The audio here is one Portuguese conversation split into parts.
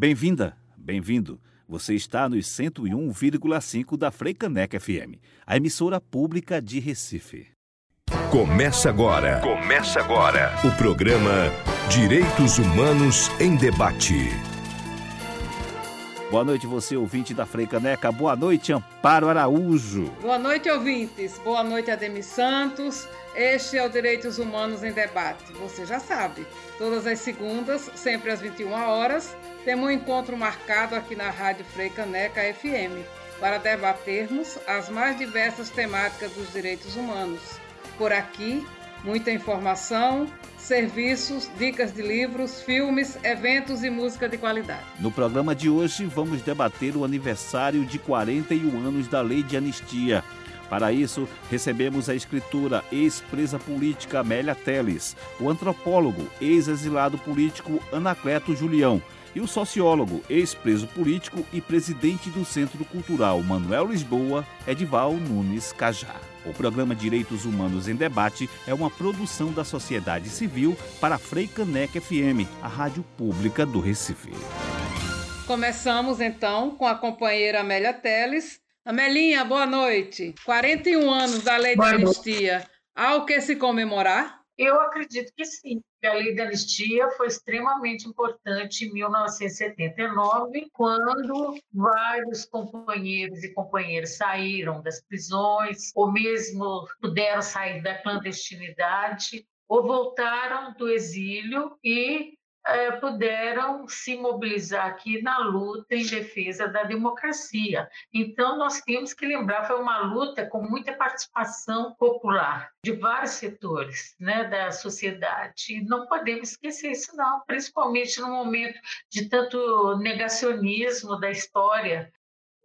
Bem-vinda, bem-vindo. Você está nos 101,5 da Freicaneca FM, a emissora pública de Recife. Começa agora. Começa agora. O programa Direitos Humanos em Debate. Boa noite, você ouvinte da Freicaneca. Boa noite, Amparo Araújo. Boa noite, ouvintes. Boa noite, Ademir Santos. Este é o Direitos Humanos em Debate. Você já sabe, todas as segundas, sempre às 21 horas, temos um encontro marcado aqui na Rádio Freicaneca FM para debatermos as mais diversas temáticas dos direitos humanos. Por aqui, muita informação, serviços, dicas de livros, filmes, eventos e música de qualidade. No programa de hoje, vamos debater o aniversário de 41 anos da Lei de Anistia. Para isso, recebemos a escritora ex-presa política Amélia Teles, o antropólogo, ex-exilado político Anacleto Julião e o sociólogo, ex-preso político e presidente do Centro Cultural Manuel Lisboa, Edival Nunes Cajá. O programa Direitos Humanos em Debate é uma produção da sociedade civil para a Freicaneca FM, a rádio pública do Recife. Começamos então com a companheira Amélia Teles. Amelinha, boa noite. 41 anos da Lei de Anistia. Há o que se comemorar? Eu acredito que sim. A lei da anistia foi extremamente importante em 1979, quando vários companheiros e companheiras saíram das prisões, ou mesmo puderam sair da clandestinidade, ou voltaram do exílio e é, puderam se mobilizar aqui na luta em defesa da democracia. Então, nós temos que lembrar, foi uma luta com muita participação popular de vários setores né, da sociedade. E não podemos esquecer isso, não, principalmente no momento de tanto negacionismo da história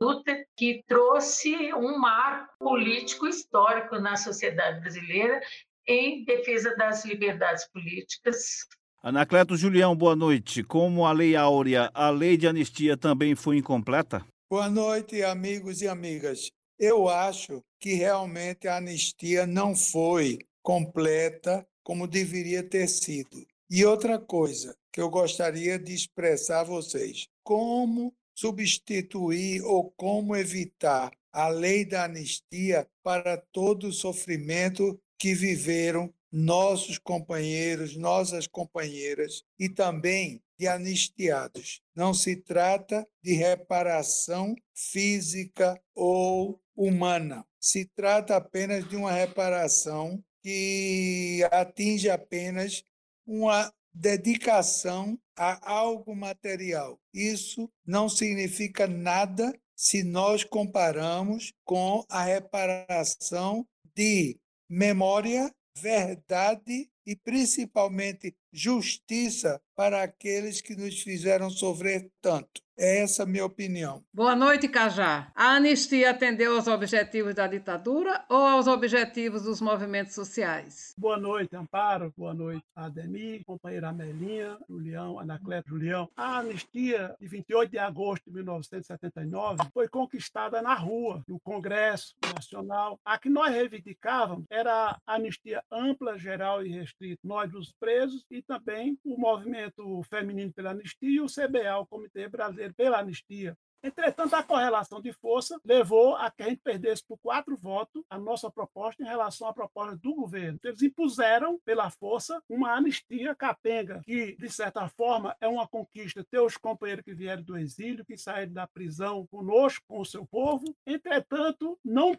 luta que trouxe um marco político histórico na sociedade brasileira em defesa das liberdades políticas, Anacleto Julião, boa noite. Como a Lei Áurea, a lei de anistia também foi incompleta? Boa noite, amigos e amigas. Eu acho que realmente a anistia não foi completa como deveria ter sido. E outra coisa que eu gostaria de expressar a vocês: como substituir ou como evitar a lei da anistia para todo o sofrimento que viveram nossos companheiros, nossas companheiras e também de anistiados. Não se trata de reparação física ou humana. Se trata apenas de uma reparação que atinge apenas uma dedicação a algo material. Isso não significa nada se nós comparamos com a reparação de memória verdade e principalmente justiça para aqueles que nos fizeram sofrer tanto. É essa a minha opinião. Boa noite, Cajá. A anistia atendeu aos objetivos da ditadura ou aos objetivos dos movimentos sociais? Boa noite, Amparo. Boa noite, Ademir, companheira Amelinha, Julião, Anacleto Julião. A anistia de 28 de agosto de 1979 foi conquistada na rua, no Congresso Nacional. A que nós reivindicávamos era a anistia ampla, geral e restrita. Nós, os presos, e também o movimento feminino pela anistia e o CBA, o Comitê Brasileiro pela anistia. Entretanto, a correlação de força levou a que a gente perdesse por quatro votos a nossa proposta em relação à proposta do governo. Eles impuseram, pela força, uma anistia capenga, que, de certa forma, é uma conquista ter os companheiros que vieram do exílio, que saíram da prisão conosco, com o seu povo. Entretanto, não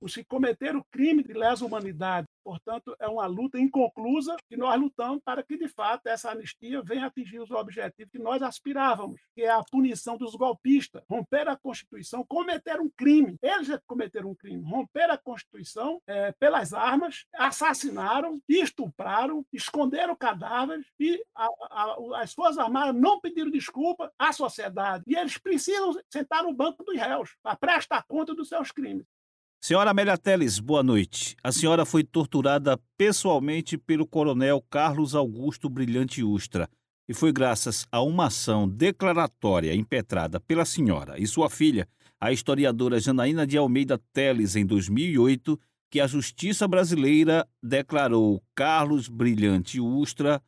os que cometeram crime de lesa humanidade. Portanto, é uma luta inconclusa que nós lutamos para que, de fato, essa anistia venha atingir os objetivos que nós aspirávamos, que é a punição dos golpistas, romper a Constituição, cometer um crime. Eles é cometeram um crime, romper a Constituição é, pelas armas, assassinaram, estupraram, esconderam cadáveres e a, a, as Forças Armadas não pediram desculpa à sociedade. E eles precisam sentar no banco dos réus para prestar conta dos seus crimes. Senhora Amélia Teles, boa noite. A senhora foi torturada pessoalmente pelo coronel Carlos Augusto Brilhante Ustra e foi graças a uma ação declaratória impetrada pela senhora e sua filha, a historiadora Janaína de Almeida Teles, em 2008, que a justiça brasileira declarou Carlos Brilhante Ustra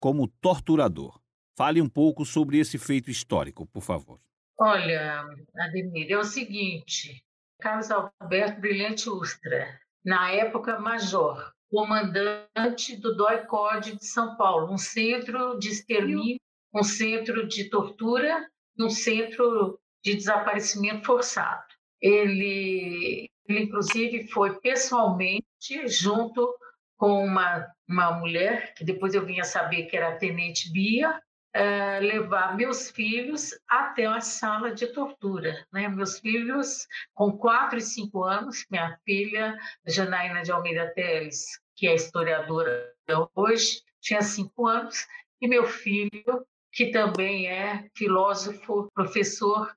como torturador. Fale um pouco sobre esse feito histórico, por favor. Olha, Ademir, é o seguinte: Carlos Alberto Brilhante Ustra, na época major, comandante do DOI-CODE de São Paulo, um centro de extermínio, um centro de tortura, um centro de desaparecimento forçado. Ele, ele inclusive, foi pessoalmente junto com uma, uma mulher, que depois eu vinha saber que era a Tenente Bia, é, levar meus filhos até a sala de tortura. Né? Meus filhos, com quatro e cinco anos, minha filha, Janaína de Almeida Teles, que é historiadora hoje, tinha cinco anos, e meu filho, que também é filósofo, professor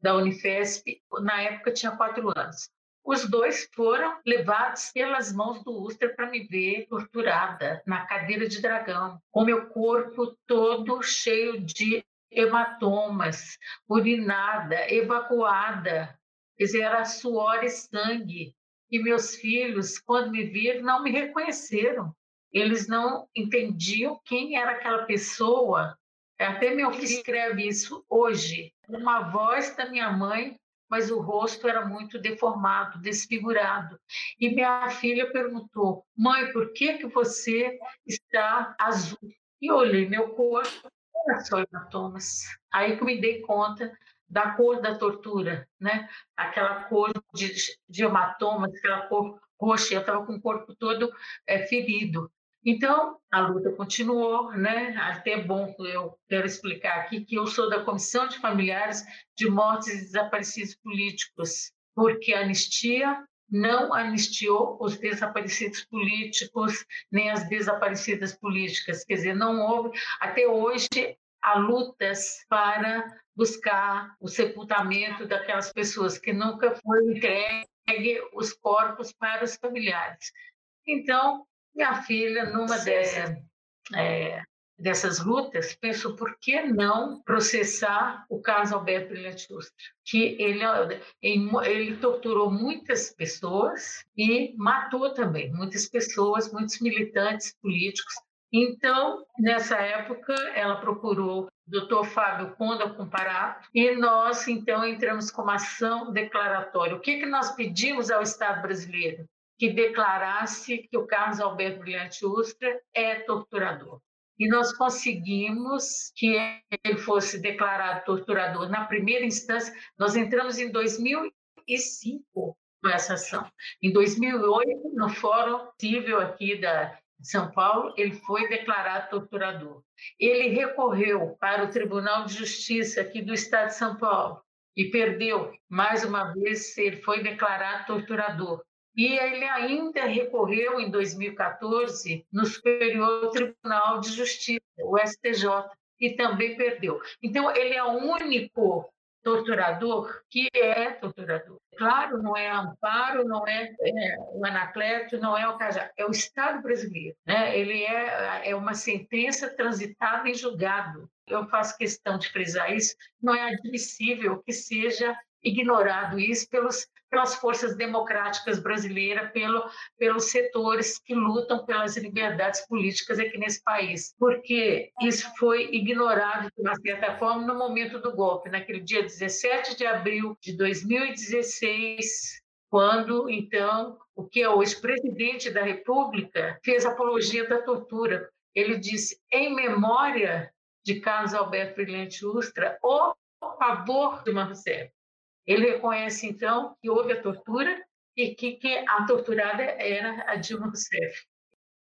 da Unifesp, na época tinha quatro anos. Os dois foram levados pelas mãos do Ustra para me ver torturada na cadeira de dragão, com meu corpo todo cheio de hematomas, urinada, evacuada. Quer dizer, era suor e sangue. E meus filhos, quando me viram, não me reconheceram. Eles não entendiam quem era aquela pessoa. Até meu filho escreve isso hoje. Uma voz da minha mãe mas o rosto era muito deformado, desfigurado. E minha filha perguntou: "Mãe, por que que você está azul?" E eu olhei meu corpo, era só hematomas. Aí que me dei conta da cor da tortura, né? Aquela cor de, de hematomas, aquela cor roxa, eu estava com o corpo todo é, ferido. Então, a luta continuou, né? Até bom, eu quero explicar aqui que eu sou da Comissão de Familiares de Mortes e Desaparecidos Políticos, porque a anistia não anistiou os desaparecidos políticos, nem as desaparecidas políticas. Quer dizer, não houve, até hoje, há lutas para buscar o sepultamento daquelas pessoas que nunca foi entregue os corpos para os familiares. Então, minha filha, numa de, é, dessas lutas, pensou por que não processar o caso Alberto Brilhante Ustra, que ele, ele torturou muitas pessoas e matou também muitas pessoas, muitos militantes políticos. Então, nessa época, ela procurou Dr. Fábio Conda Comparato e nós, então, entramos com uma ação declaratória. O que, que nós pedimos ao Estado brasileiro? Que declarasse que o Carlos Alberto Brilhante Ustra é torturador. E nós conseguimos que ele fosse declarado torturador na primeira instância. Nós entramos em 2005 com essa ação. Em 2008, no Fórum Civil aqui da, de São Paulo, ele foi declarado torturador. Ele recorreu para o Tribunal de Justiça aqui do Estado de São Paulo e perdeu. Mais uma vez, ele foi declarado torturador. E ele ainda recorreu em 2014 no Superior Tribunal de Justiça, o STJ, e também perdeu. Então, ele é o único torturador que é torturador. Claro, não é Amparo, não é, é o Anacleto, não é o Cajá, é o Estado brasileiro. Né? Ele é, é uma sentença transitada em julgado. Eu faço questão de frisar isso. Não é admissível que seja ignorado isso pelos, pelas forças democráticas brasileiras, pelo, pelos setores que lutam pelas liberdades políticas aqui nesse país, porque isso foi ignorado, de uma certa forma, no momento do golpe, naquele dia 17 de abril de 2016, quando, então, o que é hoje presidente da República fez apologia da tortura. Ele disse, em memória de Carlos Alberto Brilhante Ustra, o favor de Marcelo. Ele reconhece, então, que houve a tortura e que, que a torturada era a Dilma Rousseff.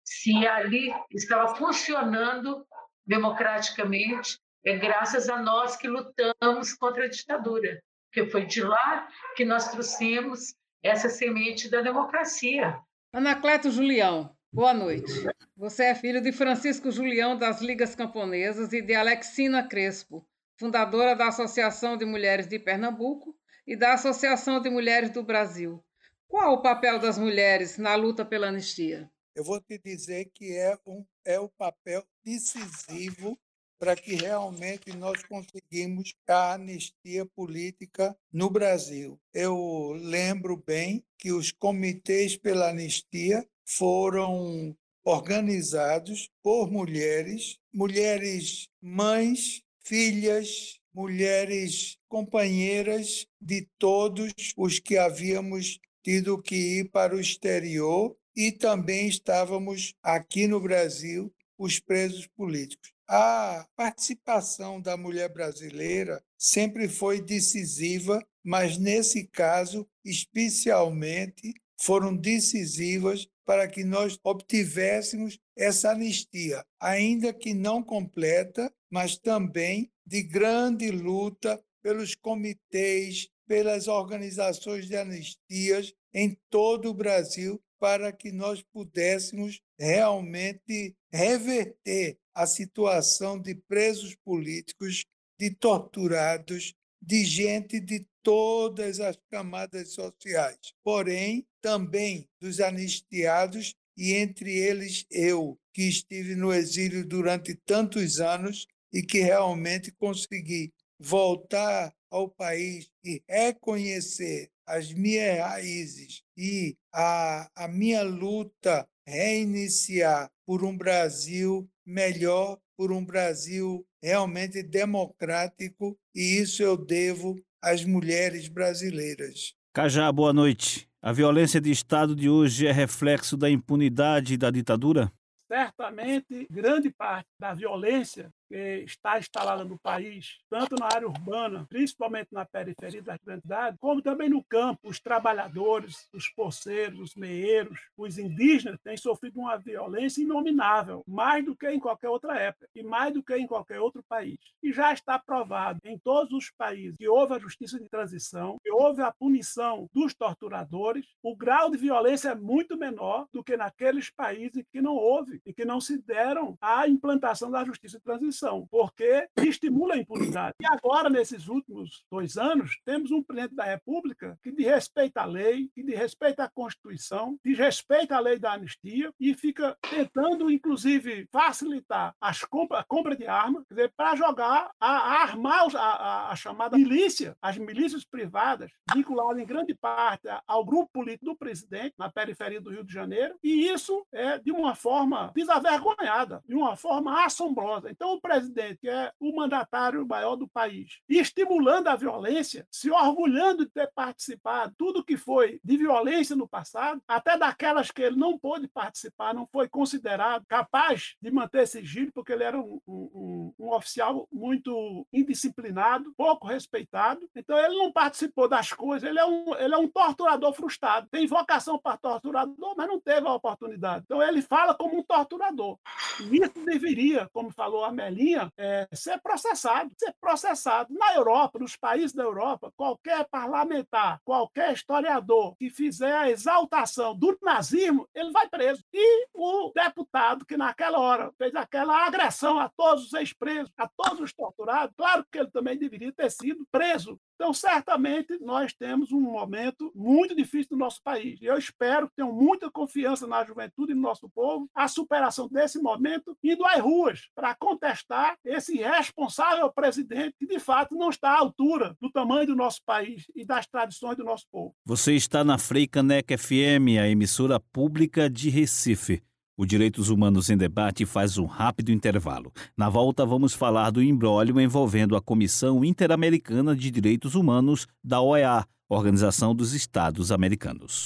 Se ali estava funcionando democraticamente, é graças a nós que lutamos contra a ditadura, porque foi de lá que nós trouxemos essa semente da democracia. Anacleto Julião, boa noite. Você é filho de Francisco Julião das Ligas Camponesas e de Alexina Crespo, fundadora da Associação de Mulheres de Pernambuco e da Associação de Mulheres do Brasil. Qual o papel das mulheres na luta pela anistia? Eu vou te dizer que é, um, é o papel decisivo para que realmente nós conseguimos a anistia política no Brasil. Eu lembro bem que os comitês pela anistia foram organizados por mulheres, mulheres mães, filhas, mulheres companheiras de todos os que havíamos tido que ir para o exterior e também estávamos aqui no Brasil, os presos políticos. A participação da mulher brasileira sempre foi decisiva, mas nesse caso, especialmente, foram decisivas para que nós obtivéssemos essa anistia, ainda que não completa, mas também de grande luta pelos comitês, pelas organizações de anistias em todo o Brasil, para que nós pudéssemos realmente reverter a situação de presos políticos, de torturados, de gente de todas as camadas sociais. Porém, também dos anistiados, e entre eles eu, que estive no exílio durante tantos anos e que realmente consegui voltar ao país e reconhecer as minhas raízes e a, a minha luta reiniciar por um Brasil melhor, por um Brasil realmente democrático, e isso eu devo às mulheres brasileiras. Cajá, boa noite. A violência de Estado de hoje é reflexo da impunidade e da ditadura? Certamente, grande parte da violência está instalada no país, tanto na área urbana, principalmente na periferia das grandes cidades, como também no campo. Os trabalhadores, os poceiros, os meeiros, os indígenas têm sofrido uma violência inominável, mais do que em qualquer outra época e mais do que em qualquer outro país. E já está provado em todos os países que houve a justiça de transição, que houve a punição dos torturadores, o grau de violência é muito menor do que naqueles países que não houve e que não se deram à implantação da justiça de transição porque estimula a impunidade. E agora, nesses últimos dois anos, temos um presidente da República que respeita a lei, que respeita a Constituição, que respeita a lei da anistia e fica tentando, inclusive, facilitar as compra, a compra de armas, para jogar, a, a armar a, a, a, chamada milícia, as milícias privadas, vinculadas em grande parte ao grupo político do presidente, na periferia do Rio de Janeiro, e isso é de uma forma desavergonhada, de uma forma assombrosa. Então, presidente, é o mandatário maior do país, e estimulando a violência, se orgulhando de ter participado tudo que foi de violência no passado, até daquelas que ele não pôde participar, não foi considerado capaz de manter sigilo, porque ele era um, um, um oficial muito indisciplinado, pouco respeitado. Então ele não participou das coisas, ele é um, ele é um torturador frustrado. Tem vocação para torturador, mas não teve a oportunidade. Então ele fala como um torturador. E isso deveria, como falou a Mel linha é, ser processado, ser processado. Na Europa, nos países da Europa, qualquer parlamentar, qualquer historiador que fizer a exaltação do nazismo, ele vai preso. E o deputado que naquela hora fez aquela agressão a todos os ex-presos, a todos os torturados, claro que ele também deveria ter sido preso então, certamente, nós temos um momento muito difícil no nosso país. Eu espero tenham muita confiança na juventude e no nosso povo, a superação desse momento, indo às ruas para contestar esse responsável presidente que, de fato, não está à altura do tamanho do nosso país e das tradições do nosso povo. Você está na Freicaneca FM, a emissora pública de Recife. O Direitos Humanos em Debate faz um rápido intervalo. Na volta, vamos falar do imbróglio envolvendo a Comissão Interamericana de Direitos Humanos da OEA, Organização dos Estados Americanos.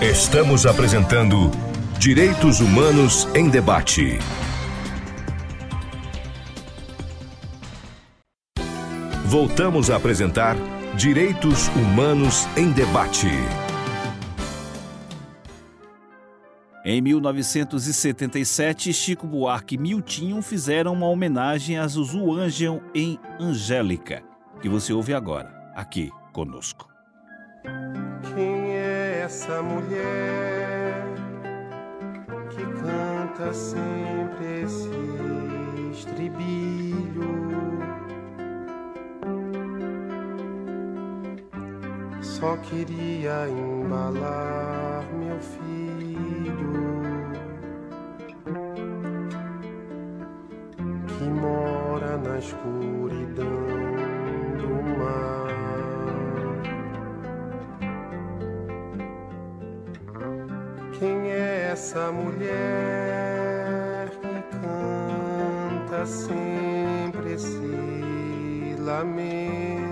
Estamos apresentando Direitos Humanos em Debate. Voltamos a apresentar Direitos Humanos em Debate. Em 1977, Chico Buarque e Miltinho fizeram uma homenagem a Zuzu Angel em Angélica, que você ouve agora, aqui conosco. Quem é essa mulher que canta sempre esse estribilho? Só queria embalar meu filho que mora na escuridão do mar. Quem é essa mulher que canta sempre esse lamento?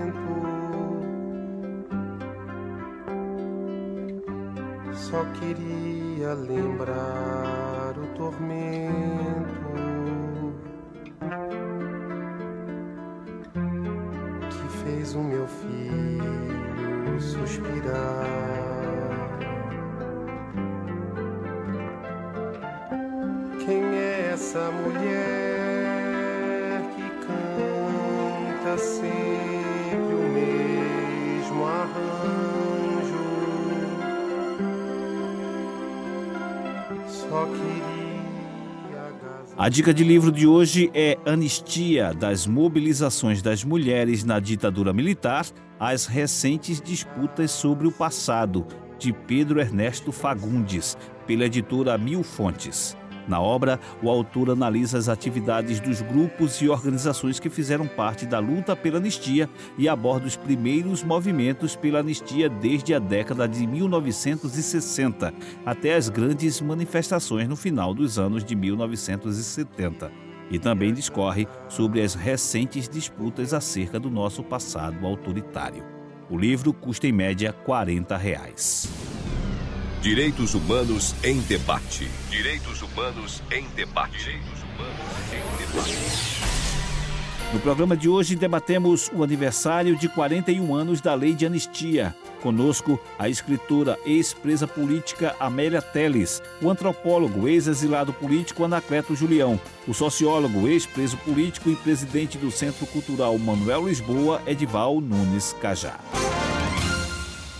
Só queria lembrar o tormento que fez o meu filho suspirar. Quem é essa mulher que canta sempre A dica de livro de hoje é Anistia das mobilizações das mulheres na ditadura militar às recentes disputas sobre o passado, de Pedro Ernesto Fagundes, pela editora Mil Fontes. Na obra, o autor analisa as atividades dos grupos e organizações que fizeram parte da luta pela anistia e aborda os primeiros movimentos pela anistia desde a década de 1960 até as grandes manifestações no final dos anos de 1970. E também discorre sobre as recentes disputas acerca do nosso passado autoritário. O livro custa em média 40 reais. Direitos Humanos em Debate. Direitos Humanos em Debate. Humanos em Debate. No programa de hoje debatemos o aniversário de 41 anos da Lei de Anistia. Conosco a escritora ex-presa política Amélia Teles, o antropólogo ex-exilado político Anacleto Julião, o sociólogo ex-preso político e presidente do Centro Cultural Manuel Lisboa, Edival Nunes Cajá.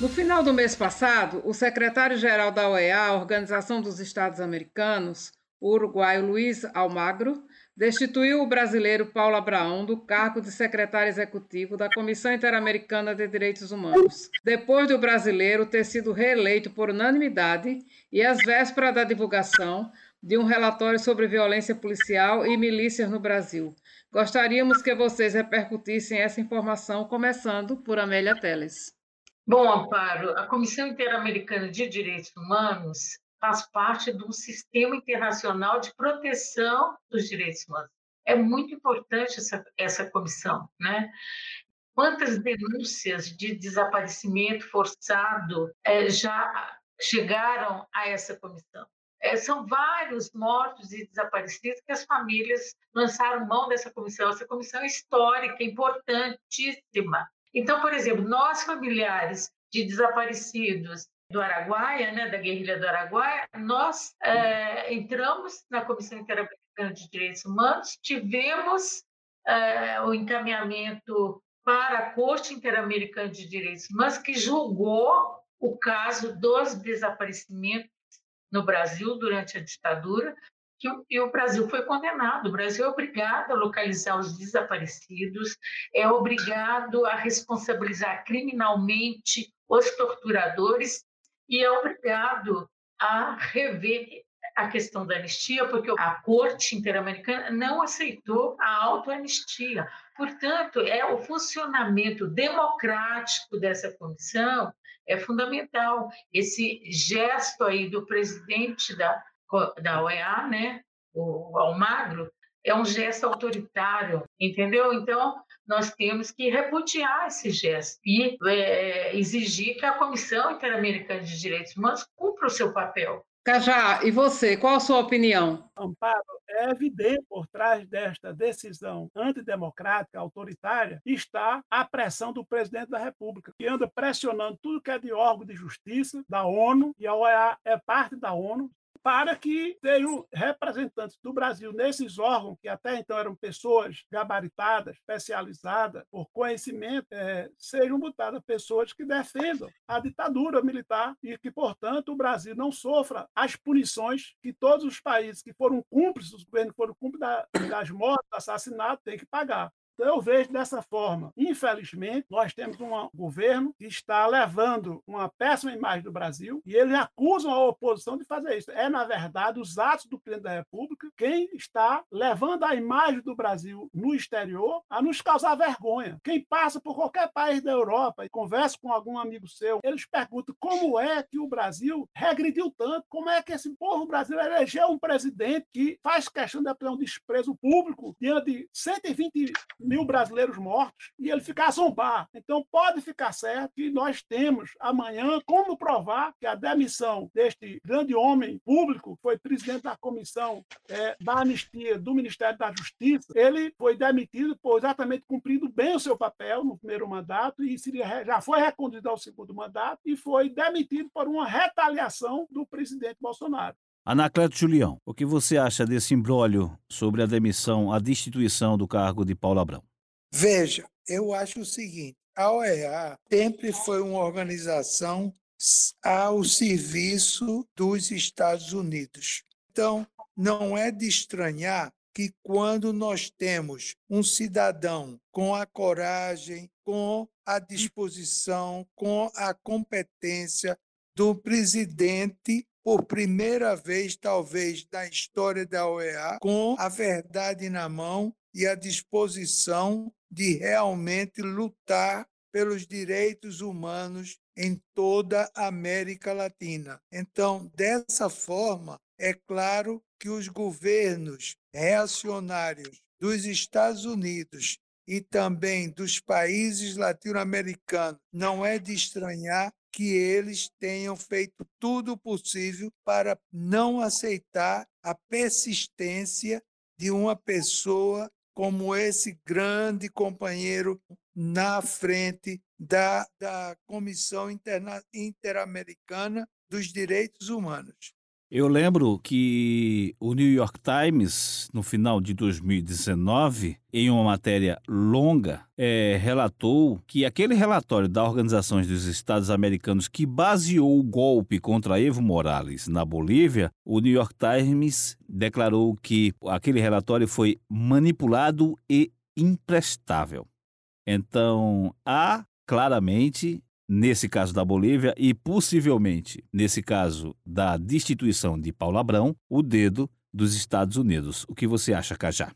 No final do mês passado, o secretário-geral da OEA, Organização dos Estados Americanos, o uruguaio Luiz Almagro, destituiu o brasileiro Paulo Abraão do cargo de secretário executivo da Comissão Interamericana de Direitos Humanos, depois do brasileiro ter sido reeleito por unanimidade e às vésperas da divulgação de um relatório sobre violência policial e milícias no Brasil. Gostaríamos que vocês repercutissem essa informação, começando por Amélia Teles. Bom, Amparo, a Comissão Interamericana de Direitos Humanos faz parte de um sistema internacional de proteção dos direitos humanos. É muito importante essa, essa comissão, né? Quantas denúncias de desaparecimento forçado é, já chegaram a essa comissão? É, são vários mortos e desaparecidos que as famílias lançaram mão dessa comissão. Essa comissão é histórica, importantíssima. Então, por exemplo, nós familiares de desaparecidos do Araguaia, né, da guerrilha do Araguaia, nós é, entramos na Comissão Interamericana de Direitos Humanos, tivemos é, o encaminhamento para a Corte Interamericana de Direitos Humanos, que julgou o caso dos desaparecimentos no Brasil durante a ditadura, que o, e o Brasil foi condenado. O Brasil é obrigado a localizar os desaparecidos, é obrigado a responsabilizar criminalmente os torturadores e é obrigado a rever a questão da anistia, porque a Corte Interamericana não aceitou a autoanistia. Portanto, é o funcionamento democrático dessa comissão é fundamental. Esse gesto aí do presidente da da OEA, né, o Almagro, é um gesto autoritário, entendeu? Então, nós temos que repudiar esse gesto e é, exigir que a Comissão Interamericana de Direitos Humanos cumpra o seu papel. Cajá, e você, qual a sua opinião? Amparo, é evidente por trás desta decisão antidemocrática, autoritária, está a pressão do presidente da República, que anda pressionando tudo que é de órgão de justiça da ONU, e a OEA é parte da ONU, para que tenham representantes do Brasil nesses órgãos, que até então eram pessoas gabaritadas, especializadas, por conhecimento, é, sejam botadas pessoas que defendam a ditadura militar e que, portanto, o Brasil não sofra as punições que todos os países que foram cúmplices, os governos foram cúmplices das mortes, do assassinato, têm que pagar. Então, eu vejo dessa forma. Infelizmente, nós temos um governo que está levando uma péssima imagem do Brasil e eles acusam a oposição de fazer isso. É, na verdade, os atos do presidente da República quem está levando a imagem do Brasil no exterior a nos causar vergonha. Quem passa por qualquer país da Europa e conversa com algum amigo seu, eles perguntam como é que o Brasil regrediu tanto, como é que esse povo brasileiro elegeu um presidente que faz questão de ter um desprezo público diante de 120 mil brasileiros mortos e ele ficar a zombar. Então, pode ficar certo que nós temos amanhã como provar que a demissão deste grande homem público, que foi presidente da comissão é, da anistia do Ministério da Justiça, ele foi demitido por exatamente cumprindo bem o seu papel no primeiro mandato e seria, já foi reconduzido ao segundo mandato e foi demitido por uma retaliação do presidente Bolsonaro. Anacleto Julião, o que você acha desse imbróglio sobre a demissão, a destituição do cargo de Paulo Abrão? Veja, eu acho o seguinte: a OEA sempre foi uma organização ao serviço dos Estados Unidos. Então, não é de estranhar que quando nós temos um cidadão com a coragem, com a disposição, com a competência do presidente por primeira vez, talvez, na história da OEA, com a verdade na mão e a disposição de realmente lutar pelos direitos humanos em toda a América Latina. Então, dessa forma, é claro que os governos reacionários dos Estados Unidos e também dos países latino-americanos não é de estranhar que eles tenham feito tudo o possível para não aceitar a persistência de uma pessoa como esse grande companheiro na frente da, da Comissão Interamericana dos Direitos Humanos. Eu lembro que o New York Times, no final de 2019, em uma matéria longa, é, relatou que aquele relatório da Organização dos Estados Americanos que baseou o golpe contra Evo Morales na Bolívia, o New York Times declarou que aquele relatório foi manipulado e imprestável. Então, há claramente nesse caso da Bolívia e possivelmente nesse caso da destituição de Paulo Abrão, o dedo dos Estados Unidos. O que você acha, Cajá?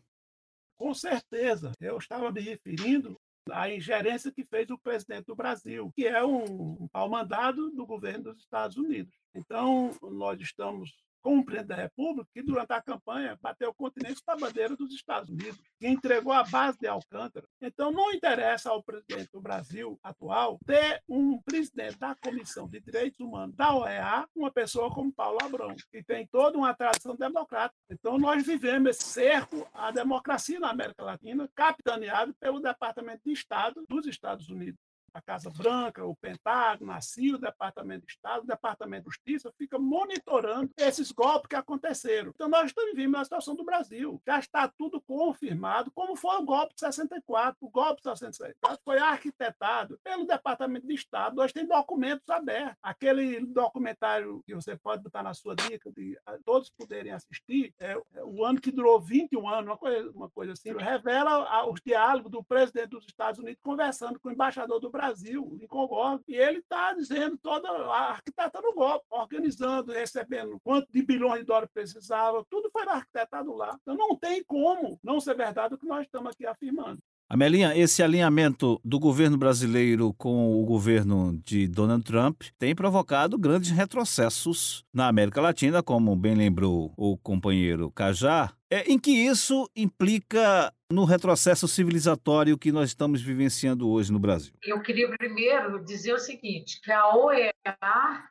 Com certeza. Eu estava me referindo à ingerência que fez o presidente do Brasil, que é um, ao mandado do governo dos Estados Unidos. Então, nós estamos com o presidente da República, que durante a campanha bateu o continente com a bandeira dos Estados Unidos, que entregou a base de Alcântara. Então, não interessa ao presidente do Brasil atual ter um presidente da Comissão de Direitos Humanos da OEA, uma pessoa como Paulo Abrão, que tem toda uma tradição democrática. Então, nós vivemos esse cerco à democracia na América Latina, capitaneado pelo Departamento de Estado dos Estados Unidos a Casa Branca, o Pentágono, a CIA, o Departamento de Estado, o Departamento de Justiça, fica monitorando esses golpes que aconteceram. Então, nós estamos vivendo a situação do Brasil. Já está tudo confirmado, como foi o golpe de 64. O golpe de 64 foi arquitetado pelo Departamento de Estado. Nós temos documentos abertos. Aquele documentário que você pode botar na sua dica, de todos poderem assistir, é, é o ano que durou 21 anos, uma coisa, uma coisa assim, revela os diálogos do presidente dos Estados Unidos conversando com o embaixador do Brasil Brasil, Lincoln Gordon, e ele está dizendo toda a arquiteta no golpe, organizando, recebendo quanto de bilhões de dólares precisava, tudo foi arquitetado lá. Então não tem como não ser verdade o que nós estamos aqui afirmando. Amelinha, esse alinhamento do governo brasileiro com o governo de Donald Trump tem provocado grandes retrocessos na América Latina, como bem lembrou o companheiro Cajá, é, em que isso implica no retrocesso civilizatório que nós estamos vivenciando hoje no Brasil? Eu queria primeiro dizer o seguinte, que a OEA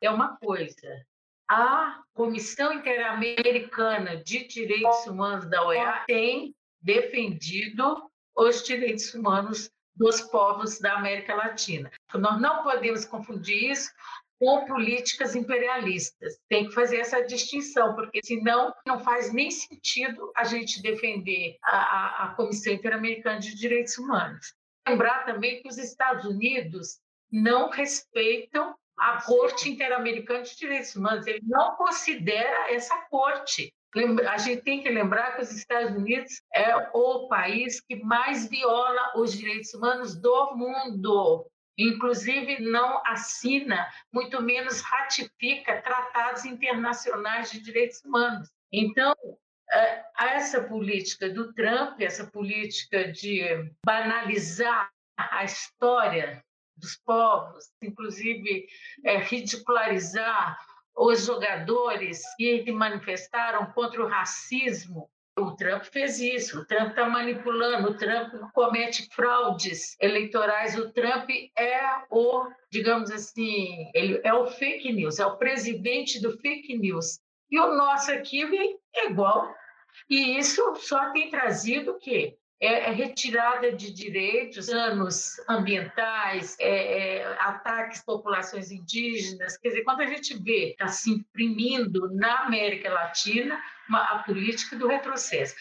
é uma coisa, a Comissão Interamericana de Direitos Humanos da OEA tem defendido os direitos humanos dos povos da América Latina. Nós não podemos confundir isso com políticas imperialistas. Tem que fazer essa distinção, porque senão não faz nem sentido a gente defender a, a Comissão Interamericana de Direitos Humanos. Lembrar também que os Estados Unidos não respeitam a Corte Interamericana de Direitos Humanos. Ele não considera essa corte A gente tem que lembrar que os Estados Unidos é o país que mais viola os direitos humanos do mundo. Inclusive, não assina, muito menos ratifica tratados internacionais de direitos humanos. Então, é, essa política do Trump, essa política de banalizar a história dos povos, inclusive é, ridicularizar os jogadores que se manifestaram contra o racismo. O Trump fez isso, o Trump está manipulando, o Trump comete fraudes eleitorais, o Trump é o, digamos assim, ele é o fake news, é o presidente do fake news. E o nosso aqui é igual. E isso só tem trazido o quê? É, é retirada de direitos, danos ambientais, é, é, ataques populações indígenas. Quer dizer, quando a gente vê está se imprimindo na América Latina uma, a política do retrocesso.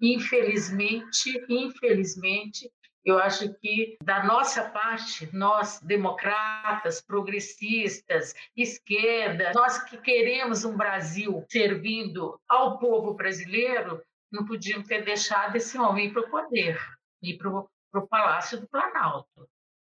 Infelizmente, infelizmente, eu acho que, da nossa parte, nós, democratas, progressistas, esquerda, nós que queremos um Brasil servindo ao povo brasileiro, não podiam ter deixado esse homem ir para o poder, ir para o Palácio do Planalto.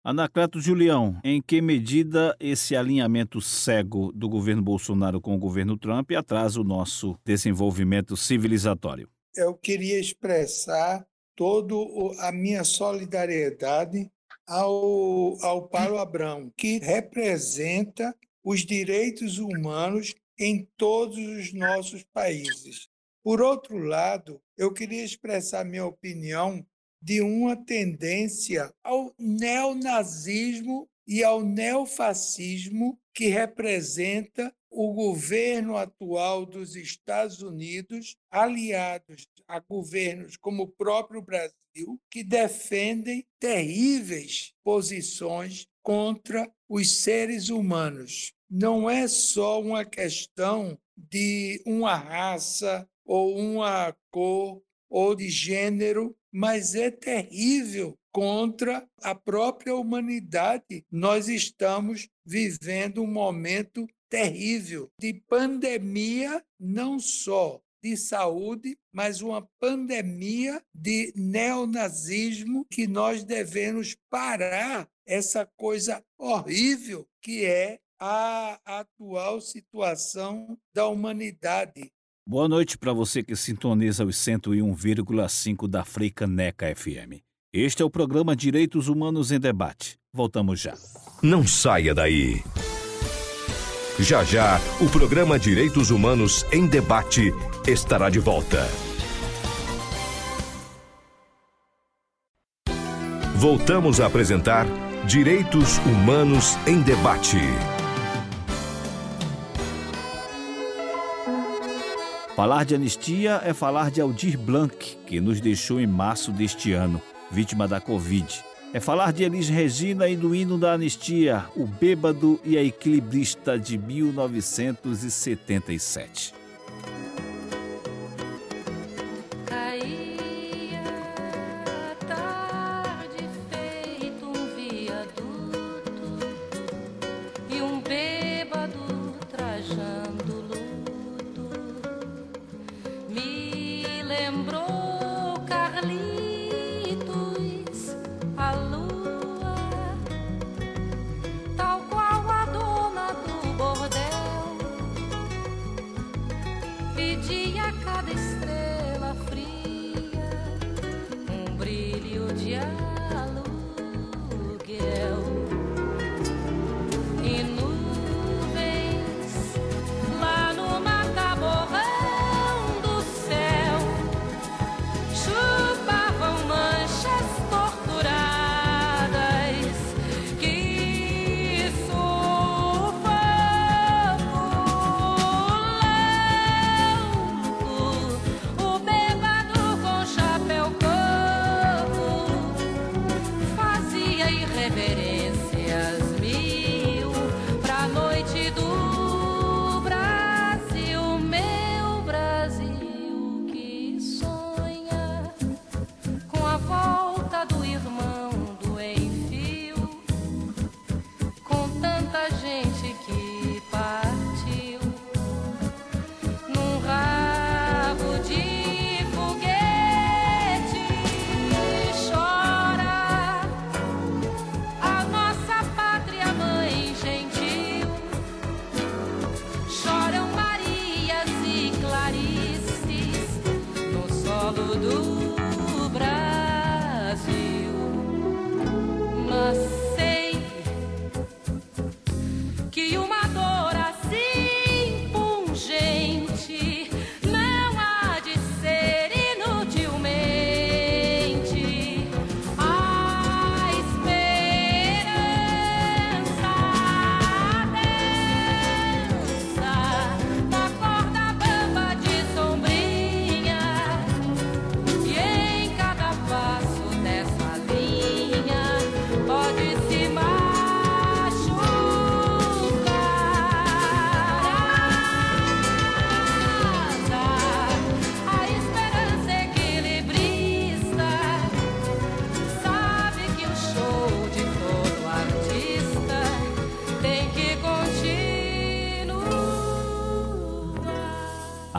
Anacleto Julião, em que medida esse alinhamento cego do governo Bolsonaro com o governo Trump atrasa o nosso desenvolvimento civilizatório? Eu queria expressar toda a minha solidariedade ao, ao Paulo Abrão, que representa os direitos humanos em todos os nossos países. Por outro lado, eu queria expressar minha opinião de uma tendência ao neonazismo e ao neofascismo que representa o governo atual dos Estados Unidos, aliados a governos como o próprio Brasil, que defendem terríveis posições contra os seres humanos. Não é só uma questão de uma raça ou uma cor ou de gênero, mas é terrível contra a própria humanidade. Nós estamos vivendo um momento terrível de pandemia, não só de saúde, mas uma pandemia de neonazismo que nós devemos parar essa coisa horrível que é a atual situação da humanidade. Boa noite para você que sintoniza os 101,5 da Freicaneca FM. Este é o programa Direitos Humanos em Debate. Voltamos já. Não saia daí. Já já, o programa Direitos Humanos em Debate estará de volta. Voltamos a apresentar Direitos Humanos em Debate. Falar de anistia é falar de Aldir Blanc, que nos deixou em março deste ano, vítima da Covid. É falar de Elis Regina e do hino da anistia, o bêbado e a equilibrista de 1977.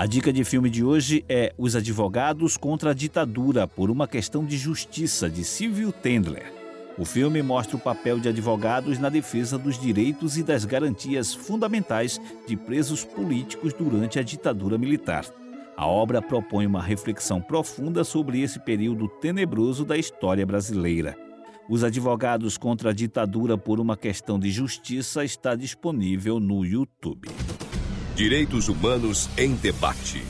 Dica de filme de hoje é Os Advogados contra a Ditadura por uma questão de justiça, de Silvio Tendler. O filme mostra o papel de advogados na defesa dos direitos e das garantias fundamentais de presos políticos durante a ditadura militar. A obra propõe uma reflexão profunda sobre esse período tenebroso da história brasileira. Os Advogados contra a Ditadura por uma questão de justiça está disponível no YouTube. Direitos Humanos em Debate.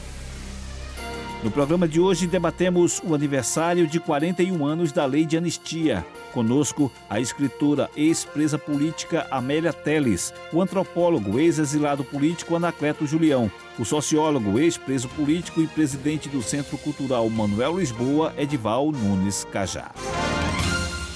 No programa de hoje debatemos o aniversário de 41 anos da Lei de Anistia. Conosco a escritora ex-presa política Amélia Teles, o antropólogo ex-exilado político Anacleto Julião, o sociólogo ex-preso político e presidente do Centro Cultural Manuel Lisboa, Edival Nunes Cajá.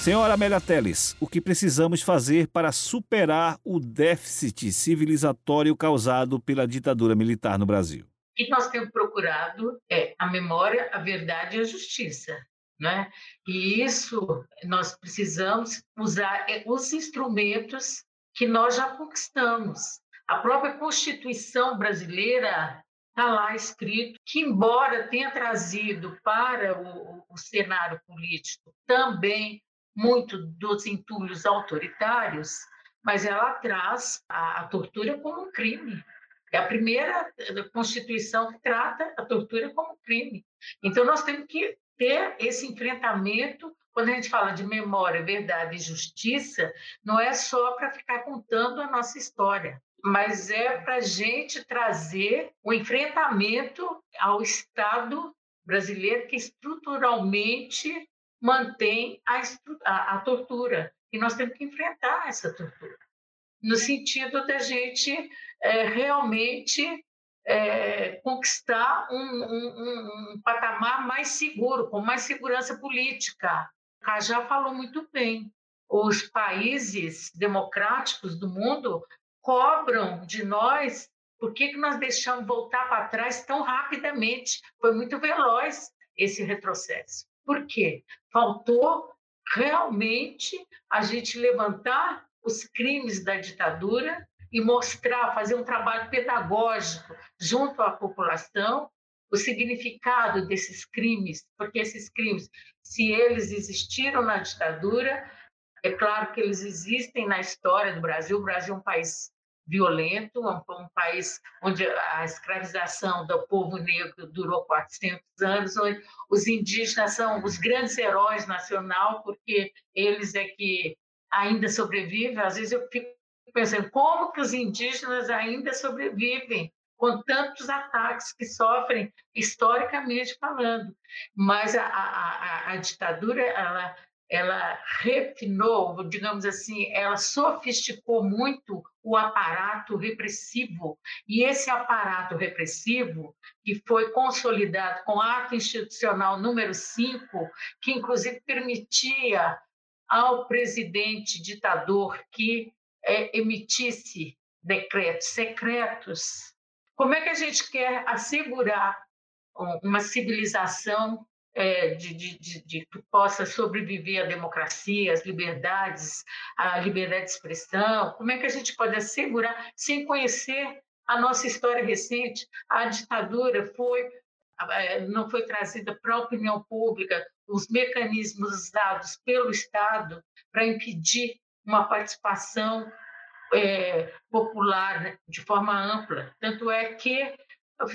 Senhora Amélia Teles, o que precisamos fazer para superar o déficit civilizatório causado pela ditadura militar no Brasil? O que nós temos procurado é a memória, a verdade e a justiça. Né? E isso nós precisamos usar é, os instrumentos que nós já conquistamos. A própria Constituição brasileira está lá escrito que, embora tenha trazido para o, o cenário político também muito dos entulhos autoritários, mas ela traz a, a tortura como um crime. É a primeira eh, Constituição que trata a tortura como crime. Então, nós temos que ter esse enfrentamento. Quando a gente fala de memória, verdade e justiça, não é só para ficar contando a nossa história, mas é para a gente trazer o enfrentamento ao Estado brasileiro que estruturalmente mantém a, a, a tortura. E nós temos que enfrentar essa tortura, no sentido da gente é, realmente é, conquistar um, um, um, patamar mais seguro, com mais segurança política. O Cajá falou muito bem. Os países democráticos do mundo cobram de nós por que, que nós deixamos voltar para trás tão rapidamente. Foi muito veloz esse retrocesso. Por quê? Faltou realmente a gente levantar os crimes da ditadura e mostrar, fazer um trabalho pedagógico junto à população, o significado desses crimes, porque esses crimes, se eles existiram na ditadura, é claro que eles existem na história do Brasil. O Brasil é um país violento, um, um país onde a escravização do povo negro durou 400 anos, onde os indígenas são os grandes heróis nacional, porque eles é que ainda sobrevivem. Às vezes eu fico pensando, como que os indígenas ainda sobrevivem com tantos ataques que sofrem, historicamente falando? Mas a, a, a ditadura, ela ela refinou, digamos assim, ela sofisticou muito o aparato repressivo. E esse aparato repressivo, que foi consolidado com o ato institucional número 5, que inclusive permitia ao presidente ditador que é, emitisse decretos secretos. Como é que a gente quer assegurar uma civilização é, de, de, de, de, que possa sobreviver a democracia, as liberdades, a liberdade de expressão? Como é que a gente pode assegurar, sem conhecer a nossa história recente? A ditadura foi é, não foi trazida para a opinião pública os mecanismos usados pelo Estado para impedir uma participação é, popular né, de forma ampla. Tanto é que